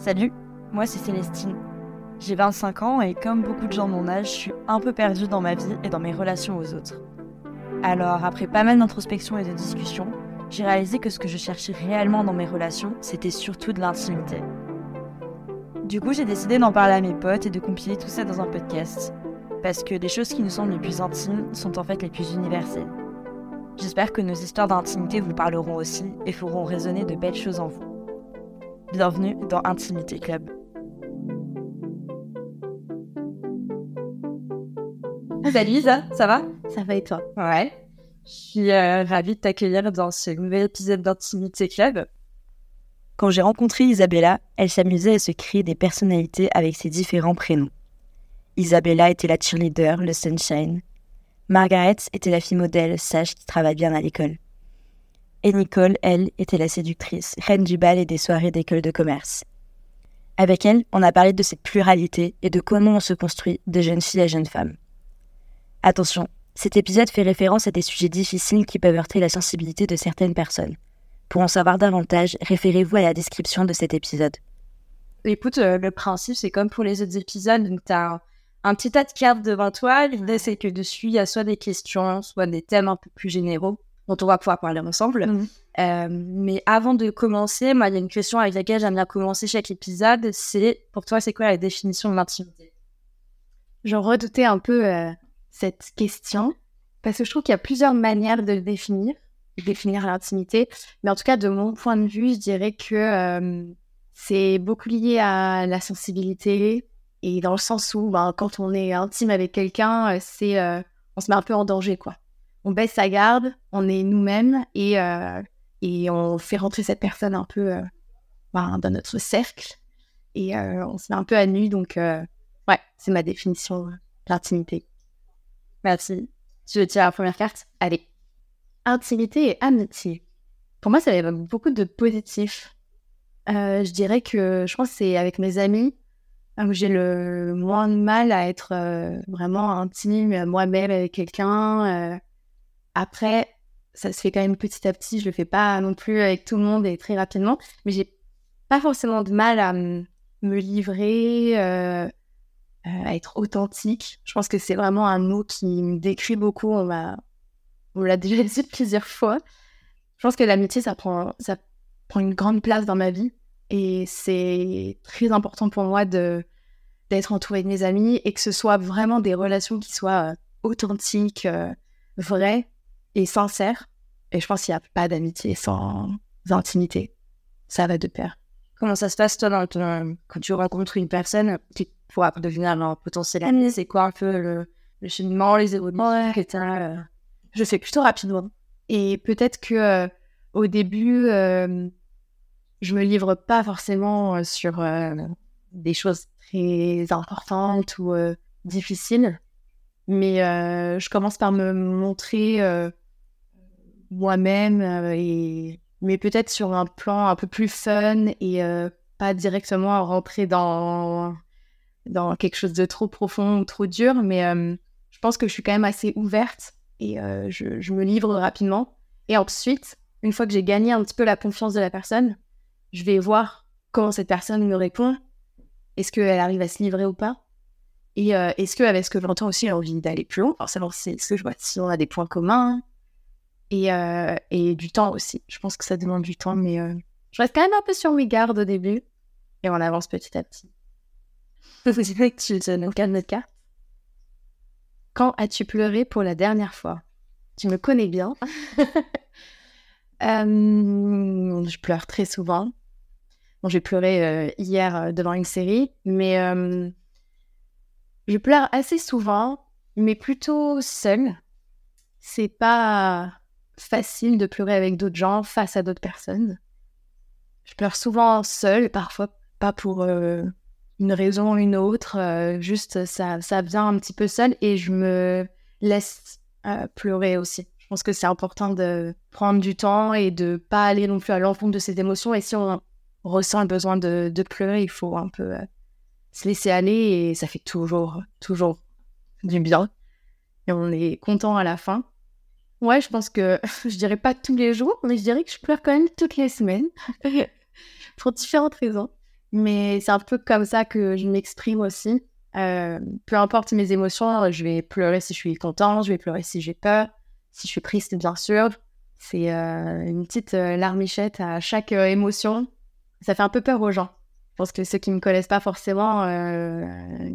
Salut, moi c'est Célestine. J'ai 25 ans et comme beaucoup de gens de mon âge, je suis un peu perdue dans ma vie et dans mes relations aux autres. Alors, après pas mal d'introspection et de discussion, j'ai réalisé que ce que je cherchais réellement dans mes relations, c'était surtout de l'intimité. Du coup, j'ai décidé d'en parler à mes potes et de compiler tout ça dans un podcast. Parce que les choses qui nous semblent les plus intimes sont en fait les plus universelles. J'espère que nos histoires d'intimité vous parleront aussi et feront résonner de belles choses en vous. Bienvenue dans Intimité Club. Salut Lisa, ça va? Ça va et toi? Ouais. Je suis euh, ravie de t'accueillir dans ce nouvel épisode d'Intimité Club. Quand j'ai rencontré Isabella, elle s'amusait à se créer des personnalités avec ses différents prénoms. Isabella était la cheerleader, le sunshine. Margaret était la fille modèle, sage qui travaille bien à l'école. Et Nicole, elle, était la séductrice, reine du bal et des soirées d'école de commerce. Avec elle, on a parlé de cette pluralité et de comment on se construit de jeune fille à jeune femme. Attention, cet épisode fait référence à des sujets difficiles qui peuvent heurter la sensibilité de certaines personnes. Pour en savoir davantage, référez-vous à la description de cet épisode. Écoute, euh, le principe, c'est comme pour les autres épisodes, donc as un, petit tas de cartes devant toi. L'idée, c'est que dessus, il y a soit des questions, soit des thèmes un peu plus généraux dont on va pouvoir parler ensemble. Mhm. Euh, mais avant de commencer, moi, il y a une question avec laquelle j'aime bien commencer chaque épisode. C'est, pour toi, c'est quoi la définition de l'intimité? J'en redoutais un peu euh, cette question parce que je trouve qu'il y a plusieurs manières de le définir, de définir l'intimité. Mais en tout cas, de mon point de vue, je dirais que euh, c'est beaucoup lié à la sensibilité et dans le sens où, ben, quand on est intime avec quelqu'un, c'est on se met un peu en danger, quoi on baisse sa garde, on est nous-mêmes et, euh, et on fait rentrer cette personne un peu euh, ben, dans notre cercle et euh, on se met un peu à nu. Donc, ouais, c'est ma définition de l'intimité. Merci. Tu veux tirer la première carte? Allez. Intimité et amitié. Pour moi, ça évoque beaucoup de positif. je dirais que je pense que c'est avec mes amis où j'ai le moins de mal à être vraiment intime moi-même avec quelqu'un après, ça se fait quand même petit à petit. Je le fais pas non plus avec tout le monde et très rapidement, mais j'ai pas forcément de mal à me livrer, euh, euh, à être authentique. Je pense que c'est vraiment un mot qui me décrit beaucoup. On m'a, on l'a déjà dit plusieurs fois. Je pense que l'amitié, ça prend, ça prend une grande place dans ma vie et c'est très important pour moi de d'être entourée de mes amis et que ce soit vraiment des relations qui soient euh, authentiques, vraies et sincère. Et je pense qu'il n'y a pas d'amitié sans intimité. Ça va de pair. Comment ça se passe, toi, dans quand tu rencontres une personne qui pourra devenir un potentiel ami C'est quoi un peu le, le cheminement, les évolutions ouais. euh... Je fais plutôt rapidement. Et peut-être que euh, au début, euh, je me livre pas forcément euh, sur des choses très importantes ou difficiles. Mais je commence par me montrer moi-même, euh, et... mais peut-être sur un plan un peu plus fun et euh, pas directement rentrer dans, dans quelque chose de trop profond ou trop dur. Mais euh, je pense que je suis quand même assez ouverte et je, me livre rapidement. Et ensuite, une fois que j'ai gagné un petit peu la confiance de la personne, je vais voir comment cette personne me répond. Est-ce qu'elle arrive à se livrer ou pas? Et est-ce qu'avec ce que j'entends aussi, elle a envie d'aller plus loin? Forcément, c'est ce que je vois si on a des points communs, et, euh, et du temps aussi. Je pense que ça demande du temps, mais euh, je reste quand même un peu sur mes gardes au début et on avance petit à petit. C'est vrai que tu te notre carte. Quand as-tu pleuré pour la dernière fois? Tu me connais bien. euh, je pleure très souvent. Bon, j'ai pleuré hier devant une série, mais je pleure assez souvent, mais plutôt seule. C'est pas facile de pleurer avec d'autres gens face à d'autres personnes. Je pleure souvent seule, parfois pas pour euh, une raison ou une autre, euh, juste ça, ça vient un petit peu seul et je me laisse euh, pleurer aussi. Je pense que c'est important de prendre du temps et de pas aller non plus à l'encontre de ses émotions. Et si on ressent le besoin de, de pleurer, il faut un peu se laisser aller et ça fait toujours, toujours du bien. Et on est content à la fin. Ouais, je pense que je dirais pas tous les jours, mais je dirais que je pleure quand même toutes les semaines pour différentes raisons. Mais c'est un peu comme ça que je m'exprime aussi. Euh, peu importe mes émotions, je vais pleurer si je suis content, je vais pleurer si j'ai peur, si je suis triste, bien sûr. C'est euh, une petite euh, larmichette à chaque émotion. Ça fait un peu peur aux gens. Je pense que ceux qui me connaissent pas forcément,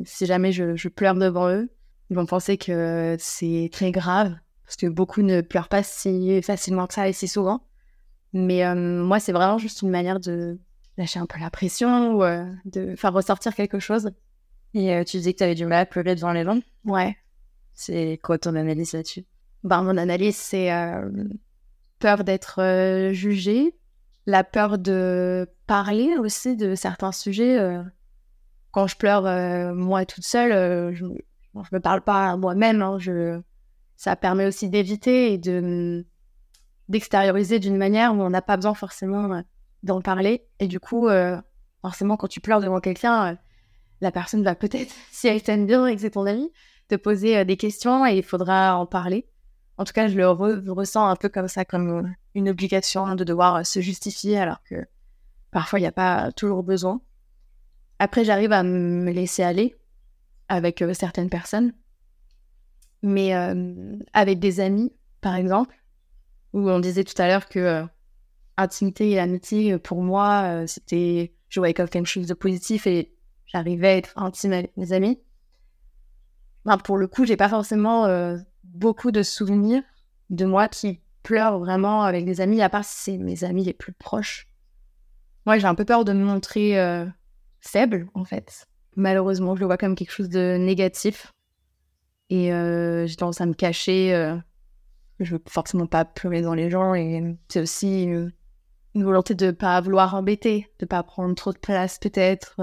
si jamais je, je, pleure devant eux, ils vont penser que c'est très grave, parce que beaucoup ne pleurent pas si facilement que ça et si souvent. Mais moi, c'est vraiment juste une manière de lâcher un peu la pression ou de faire ressortir quelque chose. Et euh, tu disais que tu avais du mal à pleurer devant les gens? Ouais. C'est quoi ton analyse là-dessus? Ben, Mon analyse, c'est euh, peur d'être euh, jugée, la peur de parler aussi de certains sujets. quand je pleure, moi toute seule, je ne me parle pas à moi-même. Hein, je... Ça permet aussi d'éviter et de d'extérioriser d'une manière où on n'a pas besoin forcément d'en parler. Et du coup, forcément, quand tu pleures devant quelqu'un, la personne va peut-être, si elle t'aime bien et que c'est ton ami, te poser euh, des questions et il faudra en parler. En tout cas, je le ressens un peu comme ça, comme euh, une obligation de devoir euh, se justifier alors que parfois il n'y a pas toujours besoin. Après, j'arrive à me laisser aller avec certaines personnes, mais avec des amis, par exemple, où on disait tout à l'heure que intimité et amitié, pour moi, c'était, je voyais comme quelque chose de positif et j'arrivais à être intime avec mes amis. Ben, pour le coup, j'ai pas forcément euh, beaucoup de souvenirs de moi qui pleure vraiment avec des amis, à part si c'est mes amis les plus proches. Moi, j'ai un peu peur de me montrer euh, faible, en fait. Malheureusement, je le vois comme quelque chose de négatif. Et euh, j'ai tendance à me cacher. je veux forcément pas pleurer dans les gens. Et c'est aussi une volonté de pas vouloir embêter, de pas prendre trop de place, peut-être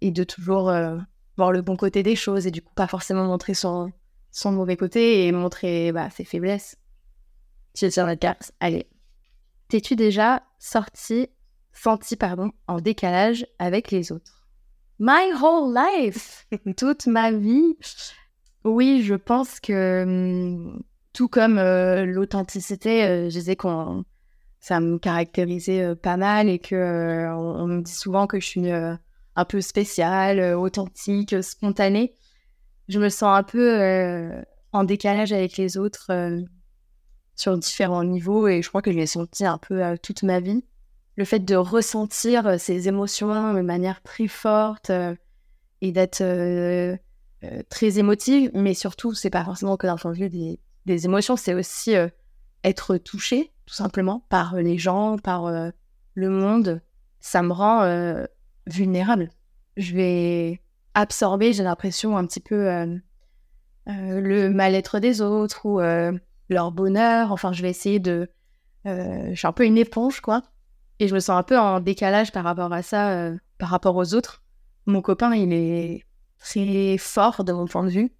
et de toujours euh, voir le bon côté des choses et du coup pas forcément montrer son, son mauvais côté et montrer bah, ses faiblesses. Je tire la carte. Allez. T'es-tu déjà sorti, senti, pardon, en décalage avec les autres? My whole life Toute ma vie Oui, je pense que hum, tout comme euh, l'authenticité, euh, je disais qu'on ça me caractérisait pas mal et que on, me dit souvent que je suis un peu spécial, euh, authentique, euh, spontané. Je me sens un peu euh, en décalage avec les autres sur différents niveaux et je crois que je l'ai senti un peu toute ma vie. Le fait de ressentir ces émotions de manière très forte et d'être très émotive, mais surtout, c'est pas forcément que d'un point de vue des, émotions, c'est aussi être touché, tout simplement, par les gens, par le monde. Ça me rend vulnérable. Je vais absorber, j'ai l'impression, un petit peu euh, euh, le mal-être des autres ou euh, leur bonheur. Enfin, je vais essayer de... je suis un peu une éponge, quoi. Et je me sens un peu en décalage par rapport à ça, par rapport aux autres. Mon copain, il est très fort de mon point de vue.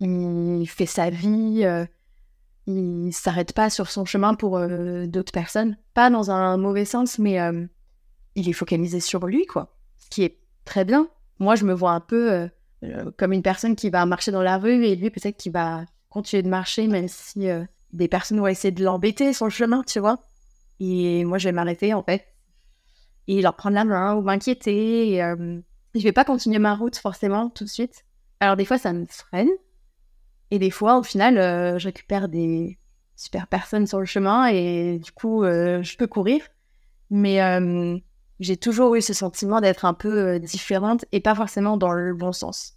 Il fait sa vie, il s'arrête pas sur son chemin pour d'autres personnes. Pas dans un mauvais sens, mais il est focalisé sur lui, quoi qui est très bien. Moi, je me vois un peu euh, euh, comme une personne qui va marcher dans la rue et lui, peut-être qui va continuer de marcher, même si euh, des personnes vont essayer de l'embêter sur le chemin, tu vois. Et moi, je vais m'arrêter, en fait, et leur prendre la main ou m'inquiéter. Et, je vais pas continuer ma route, forcément, tout de suite. Alors, des fois, ça me freine. Et des fois, au final, je récupère des super personnes sur le chemin et du coup, je peux courir. Mais j'ai toujours eu ce sentiment d'être un peu euh, différente et pas forcément dans le bon sens.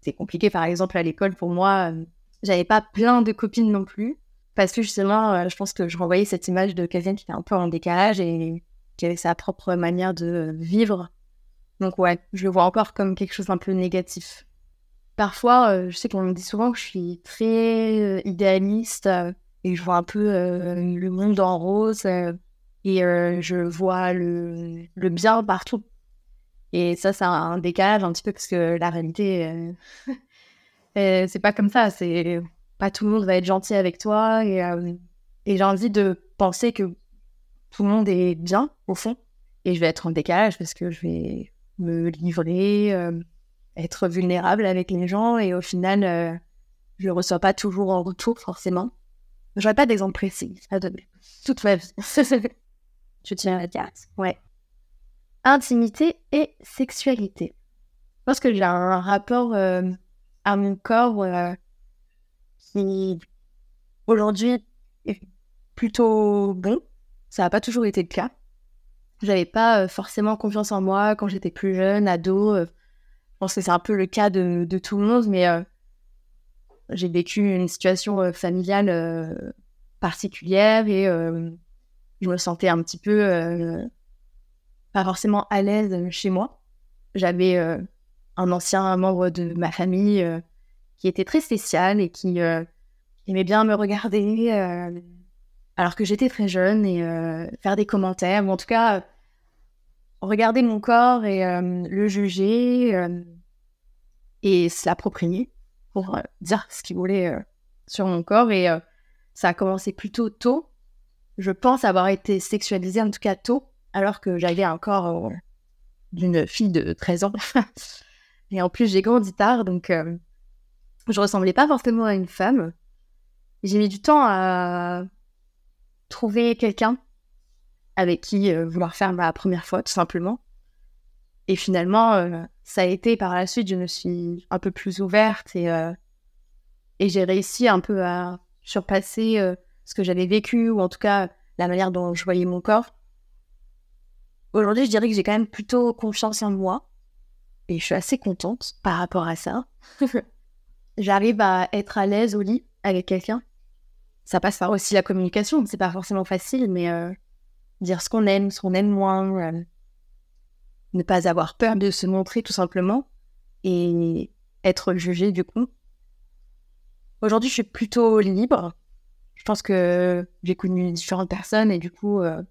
C'est compliqué, par exemple, à l'école, pour moi, euh, j'avais pas plein de copines non plus, parce que justement, euh, je pense que je renvoyais cette image de quelqu'un qui était un peu en décalage et qui avait sa propre manière de vivre. Donc ouais, je le vois encore comme quelque chose d'un peu négatif. Parfois, je sais qu'on me dit souvent que je suis très idéaliste et je vois un peu le monde en rose et euh, je vois le, le, bien partout. Et ça, c'est un décalage un petit peu parce que la réalité, euh, euh, c'est pas comme ça. C'est pas tout le monde va être gentil avec toi. Et j'ai envie de penser que tout le monde est bien au fond. Et je vais être en décalage parce que je vais me livrer, être vulnérable avec les gens. Et au final, je ne reçois pas toujours en retour forcément. J'aurais pas d'exemple précis à donner toute ma vie. Tu tiens la carte. Ouais. intimité et sexualité. Je pense que j'ai un rapport euh, à mon corps euh, qui, aujourd'hui, est plutôt bon. Ça n'a pas toujours été le cas. J'avais pas euh, forcément confiance en moi quand j'étais plus jeune, ado. je pense que c'est un peu le cas de, tout le monde, mais j'ai vécu une situation familiale particulière et je me sentais un petit peu pas forcément à l'aise chez moi. J'avais un ancien membre de ma famille euh, qui était très spécial et qui euh, aimait bien me regarder euh, alors que j'étais très jeune et faire des commentaires, ou en tout cas regarder mon corps et le juger et s'approprier pour dire ce qu'il voulait sur mon corps. Et ça a commencé plutôt tôt. Je pense avoir été sexualisée en tout cas tôt, alors que j'avais un corps d'une fille de 13 ans. Et en plus, j'ai grandi tard, donc euh, je ressemblais pas forcément à une femme. J'ai mis du temps à trouver quelqu'un avec qui euh, vouloir faire ma première fois, tout simplement. Et finalement, euh, ça a été par la suite, je me suis un peu plus ouverte et, et j'ai réussi un peu à surpasser ce que j'avais vécu, ou en tout cas la manière dont je voyais mon corps. Aujourd'hui, je dirais que j'ai quand même plutôt confiance en moi. Et je suis assez contente par rapport à ça. J'arrive à être à l'aise au lit avec quelqu'un. Ça passe par aussi la communication. C'est pas forcément facile, mais euh, dire ce qu'on aime, ce qu'on aime moins. Euh, ne pas avoir peur de se montrer tout simplement. Et être jugé du coup. Aujourd'hui, je suis plutôt libre. Je pense que j'ai connu différentes personnes et du coup, euh,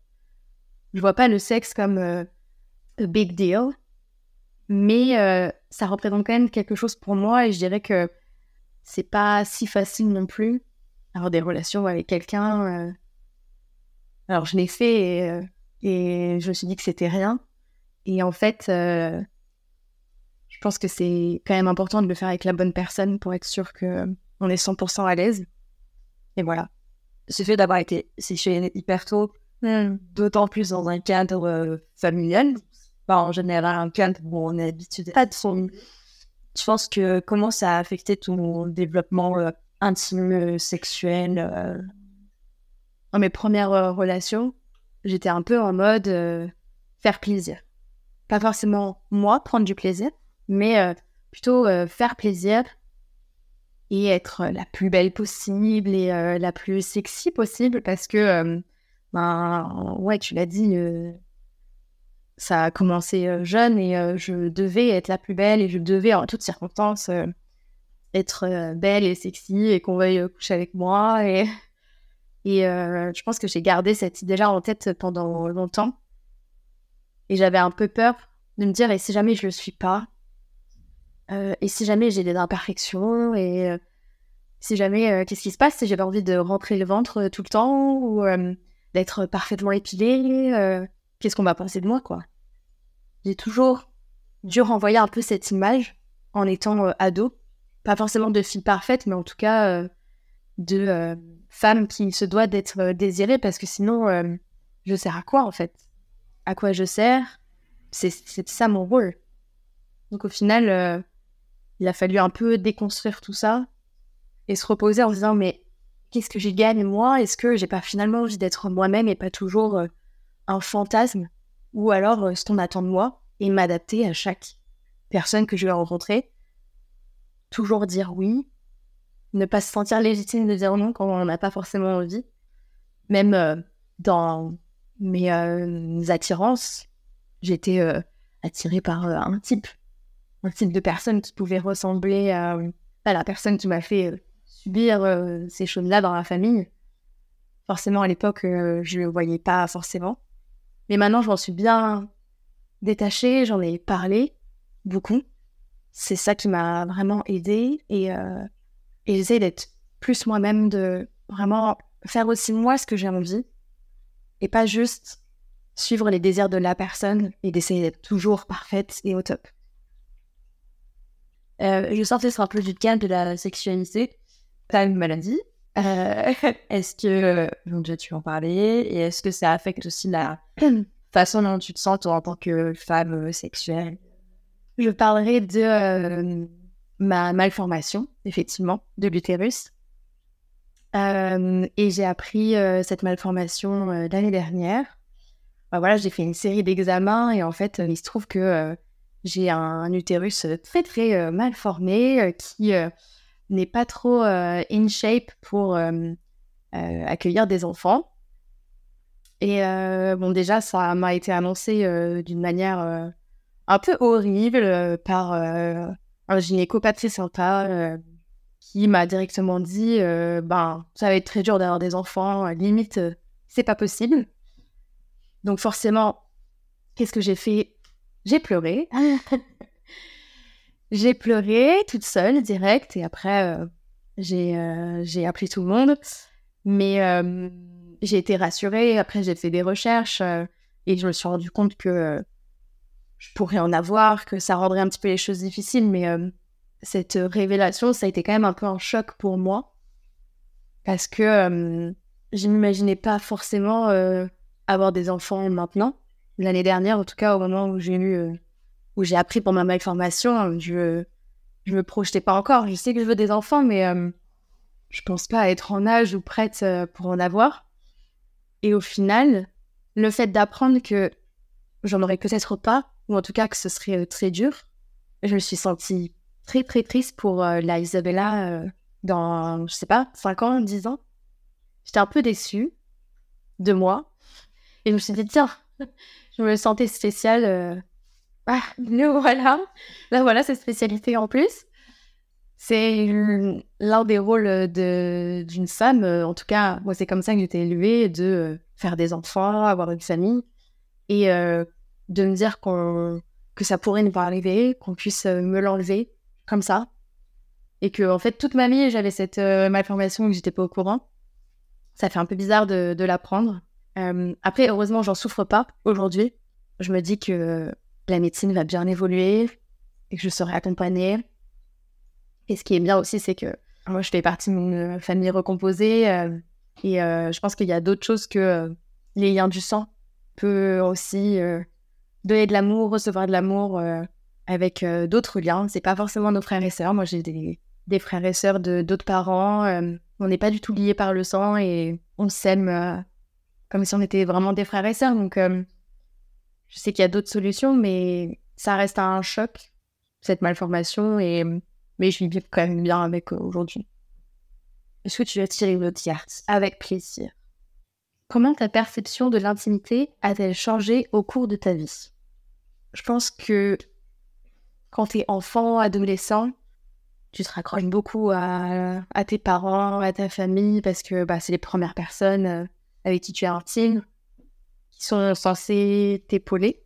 je vois pas le sexe comme a big deal mais euh, ça représente quand même quelque chose pour moi et je dirais que c'est pas si facile non plus avoir des relations avec quelqu'un. Euh. Alors je l'ai fait et, euh, et, je me suis dit que c'était rien. Et en fait, je pense que c'est quand même important de le faire avec la bonne personne pour être sûr que on est 100% à l'aise. Et voilà. Ce fait d'avoir été séché hyper tôt, mmh. d'autant plus dans un cadre familial, en général un cadre où on est habitué à son. Je pense que comment ça a affecté ton développement euh, intime, euh, sexuel euh? Dans mes premières relations, j'étais un peu en mode faire plaisir. Pas forcément moi prendre du plaisir, mais plutôt faire plaisir et être la plus belle possible et la plus sexy possible parce que, ben, ouais, tu l'as dit, ça a commencé euh, jeune et euh, je devais être la plus belle et je devais en toutes circonstances euh, être belle et sexy et qu'on veuille coucher avec moi. Et, et je pense que j'ai gardé cette idée-là en tête pendant longtemps. Et j'avais un peu peur de me dire, et si jamais je le suis pas? Et si jamais j'ai des imperfections? Et si jamais, qu'est-ce qui se passe? Si j'avais envie de rentrer le ventre tout le temps Ou d'être parfaitement épilée qu'est-ce qu'on va penser de moi, quoi? J'ai toujours dû renvoyer un peu cette image en étant euh, ado. Pas forcément de fille parfaite, mais en tout cas euh, de euh, femme qui se doit d'être désirée, parce que sinon, je sers à quoi, en fait? À quoi je sers? C'est ça mon rôle. Donc au final, il a fallu un peu déconstruire tout ça et se reposer en se disant, mais qu'est-ce que j'y gagne, moi? Est-ce que j'ai pas finalement envie d'être moi-même et pas toujours un fantasme? Ou alors euh, ce qu'on attend de moi et m'adapter à chaque personne que je vais rencontrer? Toujours dire oui, ne pas se sentir légitime de dire non quand on n'a pas forcément envie. Même euh, dans mes euh, attirances, j'étais attirée par un type, un type de personne qui pouvait ressembler à, à la personne qui m'a fait subir ces choses-là dans la famille. Forcément, à l'époque, je ne le voyais pas forcément. Mais maintenant, je m'en suis bien détachée, j'en ai parlé beaucoup. C'est ça qui m'a vraiment aidée et, euh, et j'essaie d'être plus moi-même, de vraiment faire aussi moi ce que j'ai envie et pas juste suivre les désirs de la personne et d'essayer d'être toujours parfaite et au top. Euh, je sortais un peu du cadre de la sexualité. T'as une maladie. Euh, est-ce que, mon Dieu, tu en parlais, et est-ce que ça affecte aussi la façon dont tu te sens toi, en tant que femme sexuelle? Je parlerai de ma malformation, effectivement, de l'utérus. et j'ai appris cette malformation l'année dernière. Bah, voilà, j'ai fait une série d'examens et en fait, il se trouve que j'ai un, utérus très très mal formé qui n'est pas trop in shape pour accueillir des enfants. Et bon, déjà, ça m'a été annoncé d'une manière un peu horrible par un gynéco pas très sympa qui m'a directement dit ben ça va être très dur d'avoir des enfants limite c'est pas possible. Donc forcément qu'est-ce que j'ai fait? J'ai pleuré. J'ai pleuré toute seule direct et après j'ai j'ai appelé tout le monde. Mais j'ai été rassurée après j'ai fait des recherches et je me suis rendu compte que je pourrais en avoir, que ça rendrait un petit peu les choses difficiles, mais euh, cette révélation, ça a été quand même un peu un choc pour moi. Parce que euh, je n'imaginais pas forcément euh, avoir des enfants maintenant. L'année dernière, en tout cas, au moment où j'ai où j'ai appris pour ma malformation, je, je me projetais pas encore. Je sais que je veux des enfants, mais je pense pas être en âge ou prête pour en avoir. Et au final, le fait d'apprendre que j'en aurais peut-être pas, en tout cas que ce serait euh, très dur. Je me suis sentie très très triste pour euh, la Isabella euh, dans, je sais pas, 5 ans, 10 ans. J'étais un peu déçue de moi. Et je me suis dit, tiens, je me sentais spéciale. Ah, nous voilà. Là, voilà cette spécialité en plus. C'est l'un des rôles d'une femme, en tout cas, moi, c'est comme ça que j'étais élevée, de faire des enfants, avoir une famille. Et de me dire qu'on que ça pourrait ne pas arriver, qu'on puisse euh, me l'enlever comme ça. Et que, en fait, toute ma vie, j'avais cette euh, malformation et que j'étais pas au courant. Ça fait un peu bizarre de, l'apprendre. Euh, après, heureusement, j'en souffre pas aujourd'hui. Je me dis que la médecine va bien évoluer et que je serai accompagnée. Et ce qui est bien aussi, c'est que moi, je fais partie d'une famille recomposée. et je pense qu'il y a d'autres choses que les liens du sang peut aussi donner de l'amour, recevoir de l'amour euh, avec euh, d'autres liens. C'est pas forcément nos frères et sœurs. Moi, j'ai des, frères et sœurs d'autres parents. Euh, on n'est pas du tout liés par le sang et on s'aime comme si on était vraiment des frères et sœurs. Donc, je sais qu'il y a d'autres solutions, mais ça reste un choc, cette malformation. Et, mais je vis quand même bien avec aujourd'hui. Est-ce que tu as tiré le tiers Avec plaisir. Comment ta perception de l'intimité a-t-elle changé au cours de ta vie? Je pense que quand tu es enfant, adolescent, tu te raccroches beaucoup à, tes parents, à ta famille, parce que bah, c'est les premières personnes euh, avec qui tu es intime, qui sont censées t'épauler.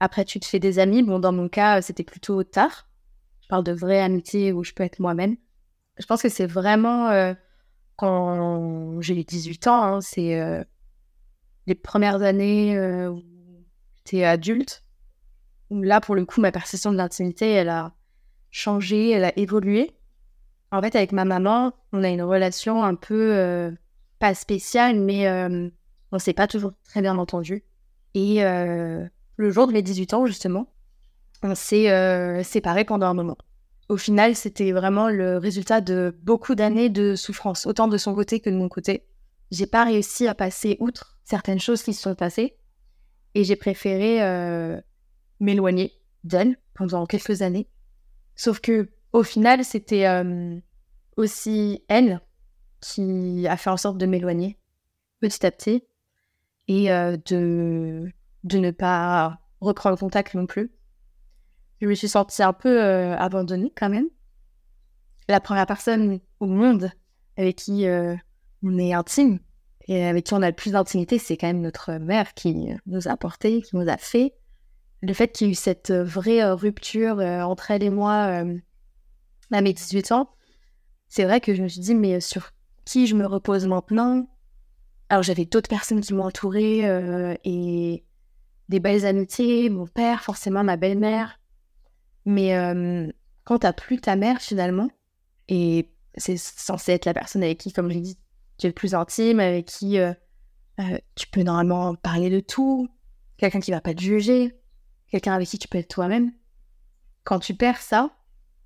Après, tu te fais des amis. Bon, dans mon cas, c'était plutôt tard. Je parle de vraie amitié où je peux être moi-même. Je pense que c'est vraiment euh, quand j'ai 18 ans, hein, c'est euh, les premières années où adulte, là, pour le coup, ma perception de l'intimité, elle a changé, elle a évolué. En fait, avec ma maman, on a une relation un peu euh, pas spéciale, mais euh, on s'est pas toujours très bien entendu. Et euh, le jour de mes 18 ans, justement, on s'est séparés pendant un moment. Au final, c'était vraiment le résultat de beaucoup d'années de souffrance, autant de son côté que de mon côté. J'ai pas réussi à passer outre certaines choses qui se sont passées. Et j'ai préféré euh, m'éloigner d'elle pendant quelques années. Sauf que au final, c'était euh, aussi elle qui a fait en sorte de m'éloigner petit à petit et euh, de, de ne pas reprendre contact non plus. Je me suis sentie un peu abandonnée quand même. La première personne au monde avec qui on est intime, et avec qui on a le plus d'intimité, c'est quand même notre mère qui nous a apporté, qui nous a fait. Le fait qu'il y ait eu cette vraie euh, rupture euh, entre elle et moi euh, à mes 18 ans, c'est vrai que je me suis dit, mais sur qui je me repose maintenant? Alors j'avais d'autres personnes qui m'entouraient et des belles amitiés, mon père, forcément ma belle-mère. Mais quand t'as plus ta mère finalement, et c'est censé être la personne avec qui, comme je l'ai dit, qui est le plus intime, avec qui euh, Euh, tu peux normalement parler de tout, quelqu'un qui va pas te juger, quelqu'un avec qui tu peux être toi-même. Quand tu perds ça,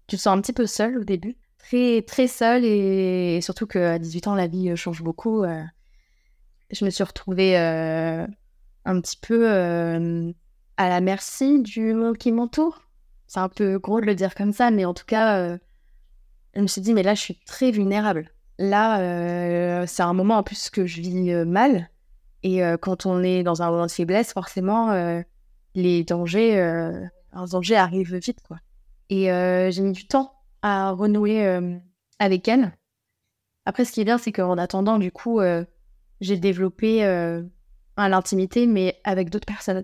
tu te sens un petit peu seul au début, très très seul et, surtout qu'à 18 ans la vie change beaucoup. Euh, je me suis retrouvée euh, un petit peu à la merci du monde qui m'entoure. C'est un peu gros de le dire comme ça, mais en tout cas, je me suis dit mais là je suis très vulnérable. Là, c'est un moment en plus que je vis mal et euh, quand on est dans un moment de faiblesse, forcément, euh, les dangers, euh, un danger arrive vite, quoi. Et j'ai mis du temps à renouer avec elle. Après, ce qui est bien, c'est qu'en attendant, du coup, j'ai développé l'intimité, mais avec d'autres personnes.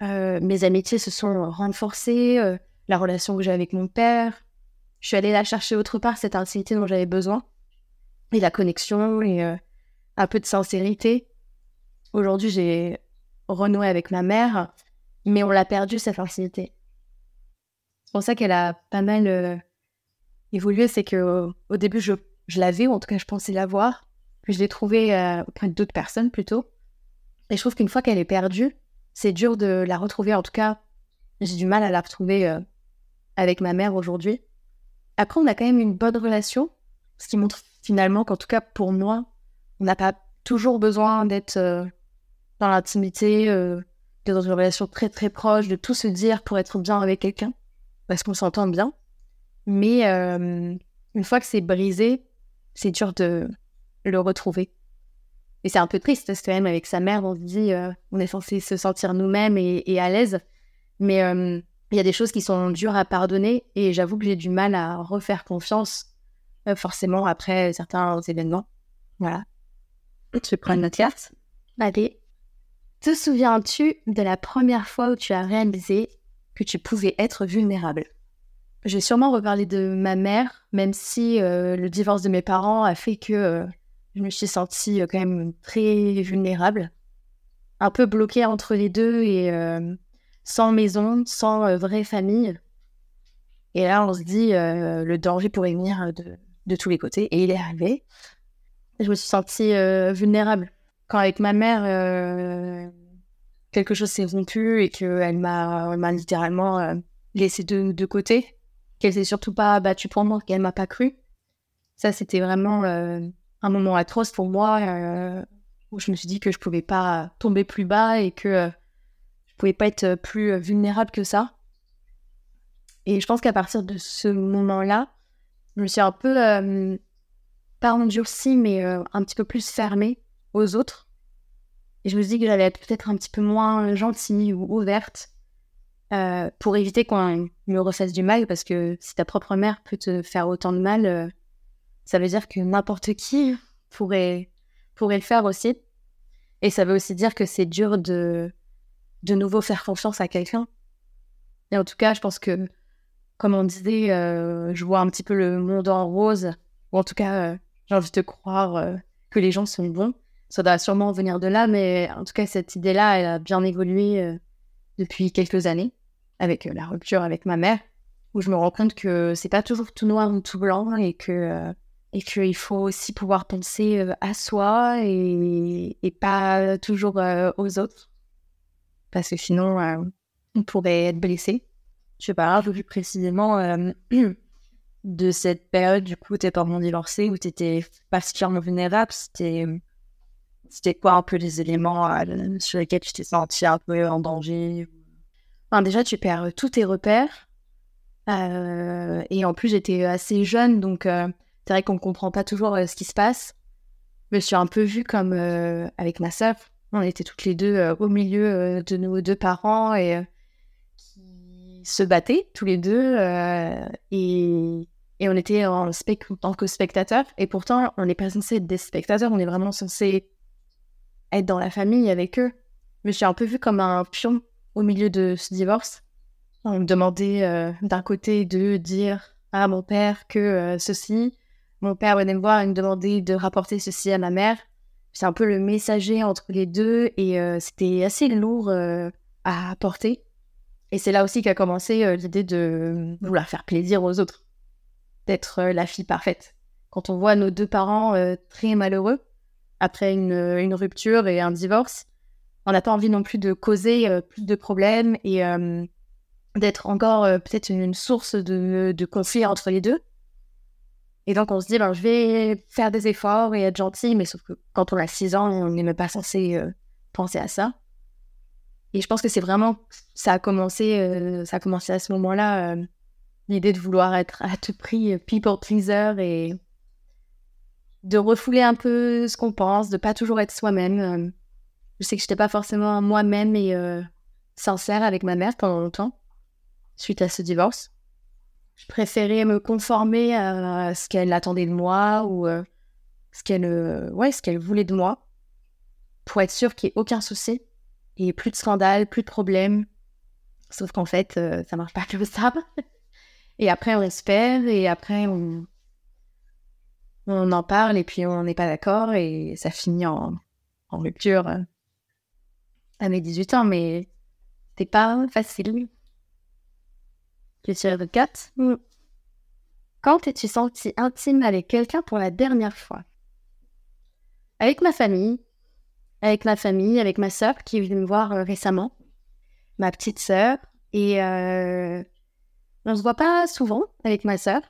mes amitiés se sont renforcées, la relation que j'ai avec mon père. Je suis allée la chercher autre part, cette intimité dont j'avais besoin. Et la connexion et un peu de sincérité. Aujourd'hui, j'ai renoué avec ma mère, mais on l'a perdu, cette facilité. C'est pour ça qu'elle a pas mal euh, évolué. C'est que au début, je, l'avais, ou en tout cas, je pensais l'avoir. Puis je l'ai trouvée euh, auprès d'autres personnes plutôt. Et je trouve qu'une fois qu'elle est perdue, c'est dur de la retrouver. En tout cas, j'ai du mal à la retrouver euh, avec ma mère aujourd'hui. Après, on a quand même une bonne relation, ce qui montre finalement qu'en tout cas pour moi, on n'a pas toujours besoin d'être dans l'intimité, euh, dans une relation très très proche, de tout se dire pour être bien avec quelqu'un, parce qu'on s'entend bien. Mais euh, une fois que c'est brisé, c'est dur de le retrouver. Et c'est un peu triste, parce que même avec sa mère, on se dit, euh, on est censé se sentir nous-mêmes et, à l'aise. Mais il y a des choses qui sont dures à pardonner, et j'avoue que j'ai du mal à refaire confiance, forcément, après certains événements. Voilà. Tu prends notre carte Allez. Te souviens-tu de la première fois où tu as réalisé que tu pouvais être vulnérable? Je vais sûrement reparler de ma mère, même si euh, le divorce de mes parents a fait que euh, je me suis sentie euh, quand même très vulnérable, un peu bloquée entre les deux et sans maison, sans vraie famille. Et là, on se dit, le danger pourrait venir de, de, tous les côtés. Et il est arrivé. Je me suis sentie vulnérable quand avec ma mère, euh, quelque chose s'est rompu et qu'elle m'a, littéralement euh, laissé de, de côté, qu'elle s'est surtout pas battue pour moi, qu'elle m'a pas cru. Ça, c'était vraiment euh, un moment atroce pour moi où je me suis dit que je pouvais pas tomber plus bas et que je pouvais pas être plus vulnérable que ça. Et je pense qu'à partir de ce moment-là, je me suis un peu, pas endurcie, mais un petit peu plus fermée aux autres. Et je me dis que j'allais être peut-être un petit peu moins gentille ou ouverte euh, pour éviter qu'on me refasse du mal, parce que si ta propre mère peut te faire autant de mal, euh, ça veut dire que n'importe qui pourrait, pourrait le faire aussi. Et ça veut aussi dire que c'est dur de de nouveau faire confiance à quelqu'un. Et en tout cas, je pense que, comme on disait, euh, je vois un petit peu le monde en rose, ou en tout cas, j'ai envie de croire que les gens sont bons. Ça doit sûrement venir de là, mais en tout cas, cette idée-là, elle a bien évolué euh, depuis quelques années, avec euh, la rupture avec ma mère, où je me rends compte que c'est pas toujours tout noir ou tout blanc et que euh, et qu'il faut aussi pouvoir penser à soi et pas toujours aux autres, parce que sinon, on pourrait être blessé. Je parler un peu plus précisément de cette période, du coup, tes parents divorcés, où tu étais particulièrement vulnérable. C'était c'était quoi un peu les éléments euh, sur lesquels tu t'es senti un peu en danger enfin, Déjà, tu perds tous tes repères. Euh, et en plus, j'étais assez jeune, donc euh, c'est vrai qu'on ne comprend pas toujours ce qui se passe. Je me suis un peu vue comme avec ma sœur. On était toutes les deux au milieu de nos deux parents et se battaient tous les deux. et, et on était en, en tant que spectateurs. Et pourtant, on n'est pas censé être des spectateurs, on est vraiment censé être dans la famille avec eux. Me suis un peu vue comme un pion au milieu de ce divorce. On me demandait euh, d'un côté de dire à mon père que euh, ceci, mon père venait me voir et me demandait de rapporter ceci à ma mère. C'est un peu le messager entre les deux et euh, c'était assez lourd à porter. Et c'est là aussi qu'a commencé l'idée de vouloir faire plaisir aux autres, d'être la fille parfaite. Quand on voit nos deux parents très malheureux, après une, rupture et un divorce. On n'a pas envie non plus de causer plus de problèmes et d'être encore peut-être une, source de, de conflit entre les deux. Et donc, on se dit, ben, je vais faire des efforts et être gentil, mais sauf que quand on a 6 ans, on n'est même pas censé penser à ça. Et je pense que c'est vraiment, ça a commencé, euh, ça a commencé à ce moment-là, euh, l'idée de vouloir être à tout prix people pleaser et de refouler un peu ce qu'on pense, de pas toujours être soi-même. Euh. je sais que je n'étais pas forcément moi-même et sincère avec ma mère pendant longtemps, suite à ce divorce. Je préférais me conformer à ce qu'elle attendait de moi ou ce qu'elle ouais, ce qu'elle voulait de moi pour être sûre qu'il n'y ait aucun souci et plus de scandales, plus de problèmes. Sauf qu'en fait, euh, ça marche pas comme ça. et après, on espère, et après, on, on en parle, et puis on n'est pas d'accord, et ça finit en, en rupture euh, à mes 18 ans, mais c'est pas facile. Question de 4. Quand t'es-tu senti intime avec quelqu'un pour la dernière fois? Avec ma famille, avec ma famille, avec ma sœur qui est venue me voir euh, récemment, ma petite sœur. Et euh, on se voit pas souvent avec ma sœur.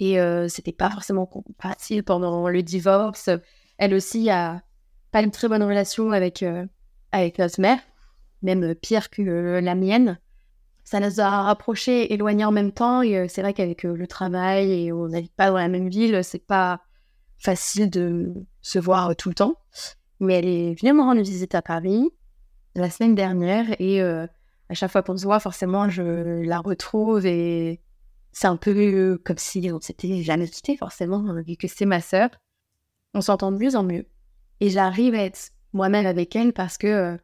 Et euh, c'était pas forcément facile pendant le divorce. Elle aussi a pas une très bonne relation avec, avec notre mère, même pire que la mienne. Ça nous a rapprochés, éloignés en même temps. Et c'est vrai qu'avec le travail et on n'habite pas dans la même ville, c'est pas facile de se voir tout le temps. Mais elle est venue me rendre visite à Paris la semaine dernière et euh, à chaque fois qu'on se voit, forcément, je la retrouve et c'est un peu comme si on s'était jamais quitté, forcément, vu que c'est ma sœur. On s'entend de mieux en mieux. Et j'arrive à être moi-même avec elle parce que euh,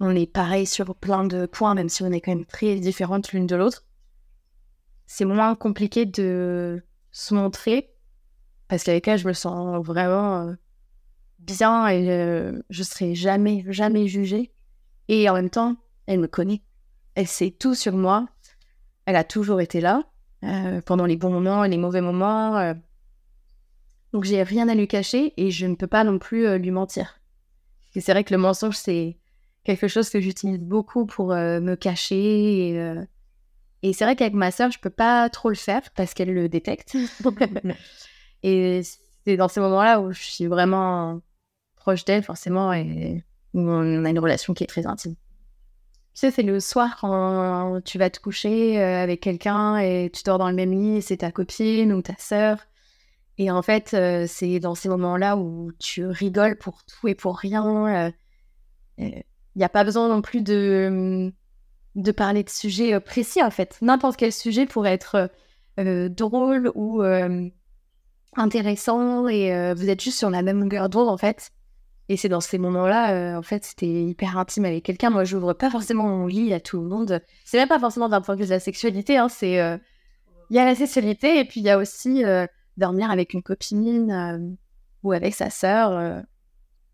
on est pareil sur plein de points, même si on est quand même très différentes l'une de l'autre. C'est moins compliqué de se montrer parce qu'avec elle, je me sens vraiment euh, bien et euh, je serai jamais, jamais jugée. Et en même temps, elle me connaît. Elle sait tout sur moi. Elle a toujours été là euh, pendant les bons moments et les mauvais moments. Euh. Donc j'ai rien à lui cacher et je ne peux pas non plus lui mentir. Et c'est vrai que le mensonge, c'est quelque chose que j'utilise beaucoup pour me cacher. Et, et c'est vrai qu'avec ma sœur, je peux pas trop le faire parce qu'elle le détecte. et c'est dans ces moments-là où je suis vraiment proche d'elle, forcément, et on a une relation qui est très intime. Tu sais, c'est le soir quand tu vas te coucher euh, avec quelqu'un et tu dors dans le même lit, c'est ta copine ou ta sœur. Et en fait, euh, c'est dans ces moments-là où tu rigoles pour tout et pour rien. Il euh, n'y a pas besoin non plus de, de parler de sujets précis, en fait. N'importe quel sujet pourrait être drôle ou intéressant et vous êtes juste sur la même longueur d'onde, en fait. Et c'est dans ces moments-là, euh, en fait, c'était hyper intime avec quelqu'un. Moi, j'ouvre pas forcément mon lit à tout le monde. C'est même pas forcément d'un point de vue de la sexualité. Hein, c'est euh, il y a la sexualité et puis il y a aussi euh, dormir avec une copine ou avec sa sœur.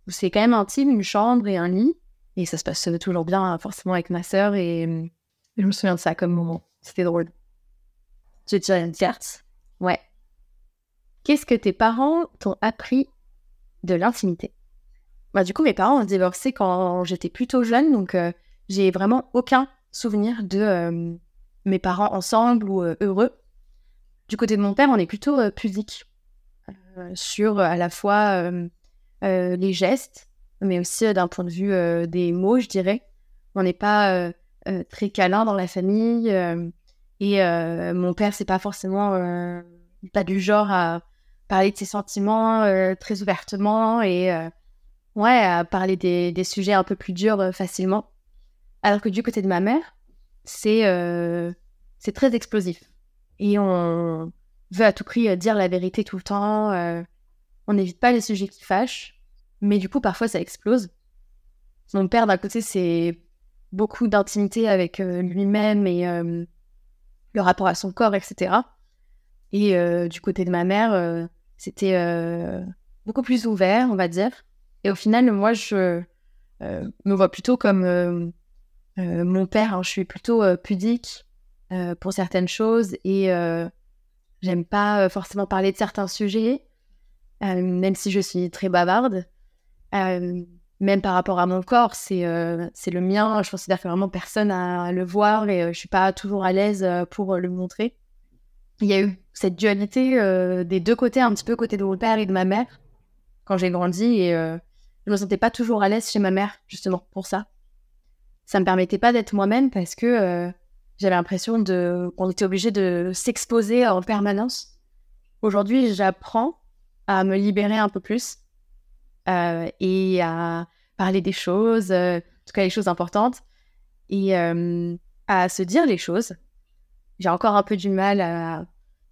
c'est quand même intime, une chambre et un lit. Et ça se passe toujours bien, forcément, avec ma sœur. Et, je me souviens de ça comme moment. C'était drôle. Tu tirer une carte Ouais. Qu'est-ce que tes parents t'ont appris de l'intimité? Bah, du coup, mes parents ont divorcé quand j'étais plutôt jeune, donc euh, j'ai vraiment aucun souvenir de euh, mes parents ensemble ou euh, heureux. Du côté de mon père, on est plutôt pudique sur à la fois les gestes, mais aussi d'un point de vue des mots, je dirais. On n'est pas très câlin dans la famille et mon père, c'est pas forcément pas du genre à parler de ses sentiments très ouvertement et ouais, à parler des, sujets un peu plus durs euh, facilement. Alors que du côté de ma mère, c'est euh, très explosif. Et on veut à tout prix euh, dire la vérité tout le temps. on n'évite pas les sujets qui fâchent. Mais du coup, parfois, ça explose. Mon père, d'un côté, c'est beaucoup d'intimité avec lui-même et le rapport à son corps, etc. Et du côté de ma mère, c'était beaucoup plus ouvert, on va dire. Et au final, moi, je euh, me vois plutôt comme euh, euh, mon père. Hein. Je suis plutôt pudique pour certaines choses et j'aime pas forcément parler de certains sujets. même si je suis très bavarde. Même par rapport à mon corps, c'est c'est le mien. Je considère que vraiment personne à le voir et je suis pas toujours à l'aise pour le montrer. Il y a eu cette dualité des deux côtés, un petit peu côté de mon père et de ma mère, quand j'ai grandi je me sentais pas toujours à l'aise chez ma mère, justement, pour ça. Ça me permettait pas d'être moi-même parce que j'avais l'impression de qu'on était obligé de s'exposer en permanence. Aujourd'hui, j'apprends à me libérer un peu plus euh, et à parler des choses, euh, en tout cas les choses importantes, et euh, à se dire les choses. J'ai encore un peu du mal à,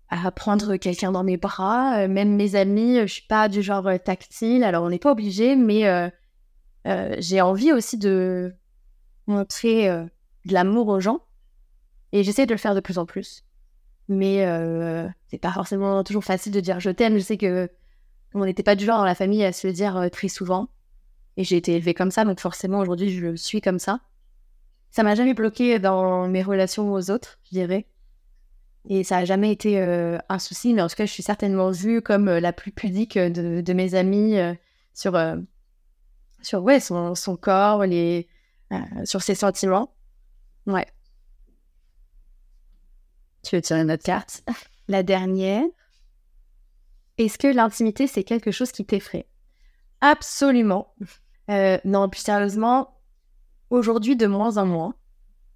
à prendre quelqu'un dans mes bras, même mes amis, je suis pas du genre tactile, alors on n'est pas obligé, mais j'ai envie aussi de montrer de l'amour aux gens et j'essaie de le faire de plus en plus. Mais euh, c'est pas forcément toujours facile de dire je t'aime. Je sais que on n'était pas du genre dans la famille à se le dire euh, très souvent. Et j'ai été élevée comme ça, donc forcément aujourd'hui je suis comme ça. Ça m'a jamais bloqué dans mes relations aux autres, je dirais. Et ça a jamais été euh, un souci, mais en tout cas, je suis certainement vue comme la plus pudique de, de mes amis sur, sur ouais, son, son corps, les, sur ses sentiments. Ouais. Tu veux tirer notre carte? La dernière. Est-ce que l'intimité, c'est quelque chose qui t'effraie? Absolument. Euh, non, plus sérieusement, aujourd'hui, de moins en moins.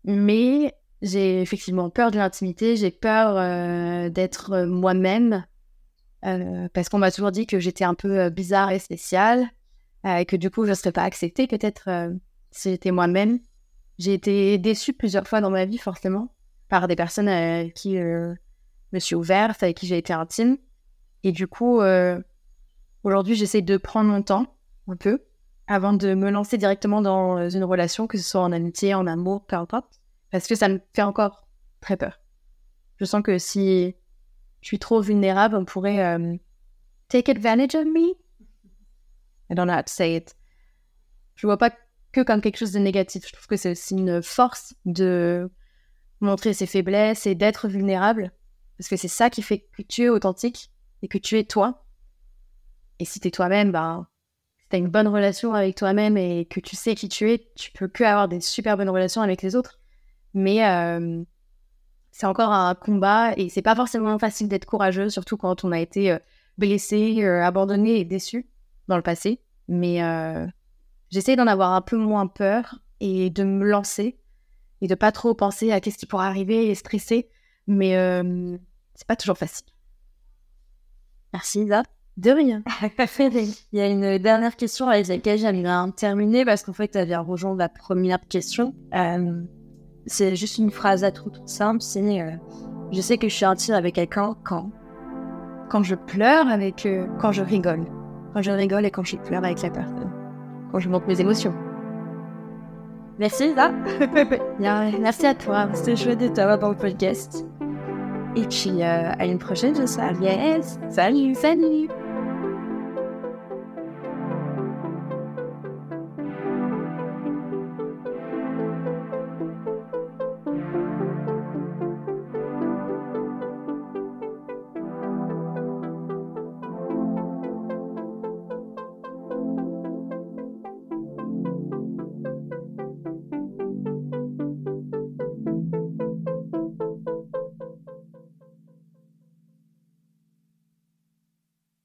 Mais j'ai effectivement peur de l'intimité, j'ai peur euh, d'être moi-même. Euh, parce qu'on m'a toujours dit que j'étais un peu bizarre et spéciale. et que du coup, je ne serais pas acceptée peut-être si j'étais moi-même. J'ai été déçue plusieurs fois dans ma vie, forcément par des personnes à qui euh, me suis ouverte, avec qui j'ai été intime. Et du coup, euh, aujourd'hui, j'essaie de prendre mon temps un peu avant de me lancer directement dans une relation, que ce soit en amitié, en amour, peu importe, parce que ça me fait encore très peur. Je sens que si je suis trop vulnérable, on pourrait euh, take advantage of me. I don't know how to say it. Je vois pas que comme quelque chose de négatif. Je trouve que c'est aussi une force de montrer ses faiblesses et d'être vulnérable. Parce que c'est ça qui fait que tu es authentique et que tu es toi. Et si tu es toi-même, ben, si tu une bonne relation avec toi-même et que tu sais qui tu es, tu peux que avoir des super bonnes relations avec les autres. Mais euh, c'est encore un combat et c'est pas forcément facile d'être courageux, surtout quand on a été euh, blessé, euh, abandonné et déçu dans le passé. Mais j'essaie d'en avoir un peu moins peur et de me lancer et de pas trop penser à qu'est-ce qui pourrait arriver et stresser. Mais euh, c'est pas toujours facile. Merci Isa. De rien. Il y a une dernière question avec laquelle j'aimerais terminer parce qu'en fait, tu avais rejoint la première question. Euh, c'est juste une phrase à tout, toute simple. C'est euh, Je sais que je suis intime avec quelqu'un quand Quand je pleure avec Quand je rigole. Quand je rigole et quand je pleure avec la personne. Quand je montre mes émotions. Merci, ça. Merci à toi. C'était chouette de t'avoir dans le podcast. Et puis, euh, à une prochaine, je Yes. Salut. Salut.